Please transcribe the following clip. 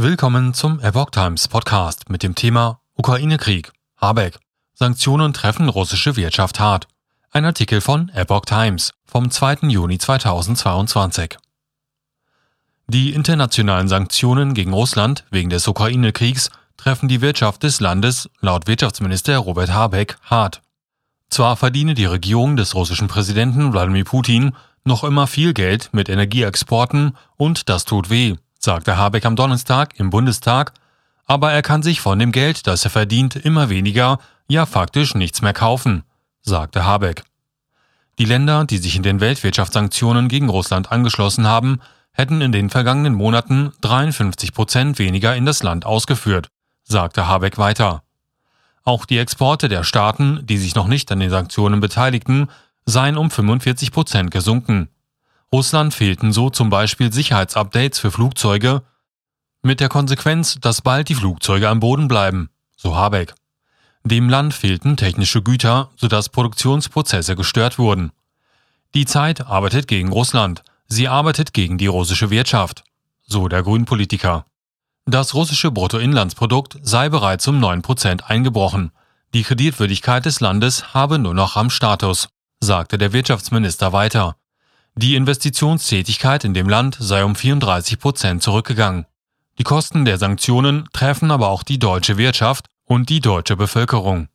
Willkommen zum Epoch Times Podcast mit dem Thema Ukraine-Krieg. Habeck. Sanktionen treffen russische Wirtschaft hart. Ein Artikel von Epoch Times vom 2. Juni 2022. Die internationalen Sanktionen gegen Russland wegen des Ukraine-Kriegs treffen die Wirtschaft des Landes laut Wirtschaftsminister Robert Habeck hart. Zwar verdiene die Regierung des russischen Präsidenten Wladimir Putin noch immer viel Geld mit Energieexporten und das tut weh, sagte Habeck am Donnerstag im Bundestag, aber er kann sich von dem Geld, das er verdient, immer weniger, ja faktisch nichts mehr kaufen, sagte Habeck. Die Länder, die sich in den Weltwirtschaftssanktionen gegen Russland angeschlossen haben, hätten in den vergangenen Monaten 53 Prozent weniger in das Land ausgeführt, sagte Habeck weiter. Auch die Exporte der Staaten, die sich noch nicht an den Sanktionen beteiligten, seien um 45 Prozent gesunken. Russland fehlten so zum Beispiel Sicherheitsupdates für Flugzeuge, mit der Konsequenz, dass bald die Flugzeuge am Boden bleiben, so Habeck. Dem Land fehlten technische Güter, sodass Produktionsprozesse gestört wurden. Die Zeit arbeitet gegen Russland, sie arbeitet gegen die russische Wirtschaft, so der Grünpolitiker. Das russische Bruttoinlandsprodukt sei bereits um 9% eingebrochen. Die Kreditwürdigkeit des Landes habe nur noch am Status, sagte der Wirtschaftsminister weiter. Die Investitionstätigkeit in dem Land sei um 34 Prozent zurückgegangen. Die Kosten der Sanktionen treffen aber auch die deutsche Wirtschaft und die deutsche Bevölkerung.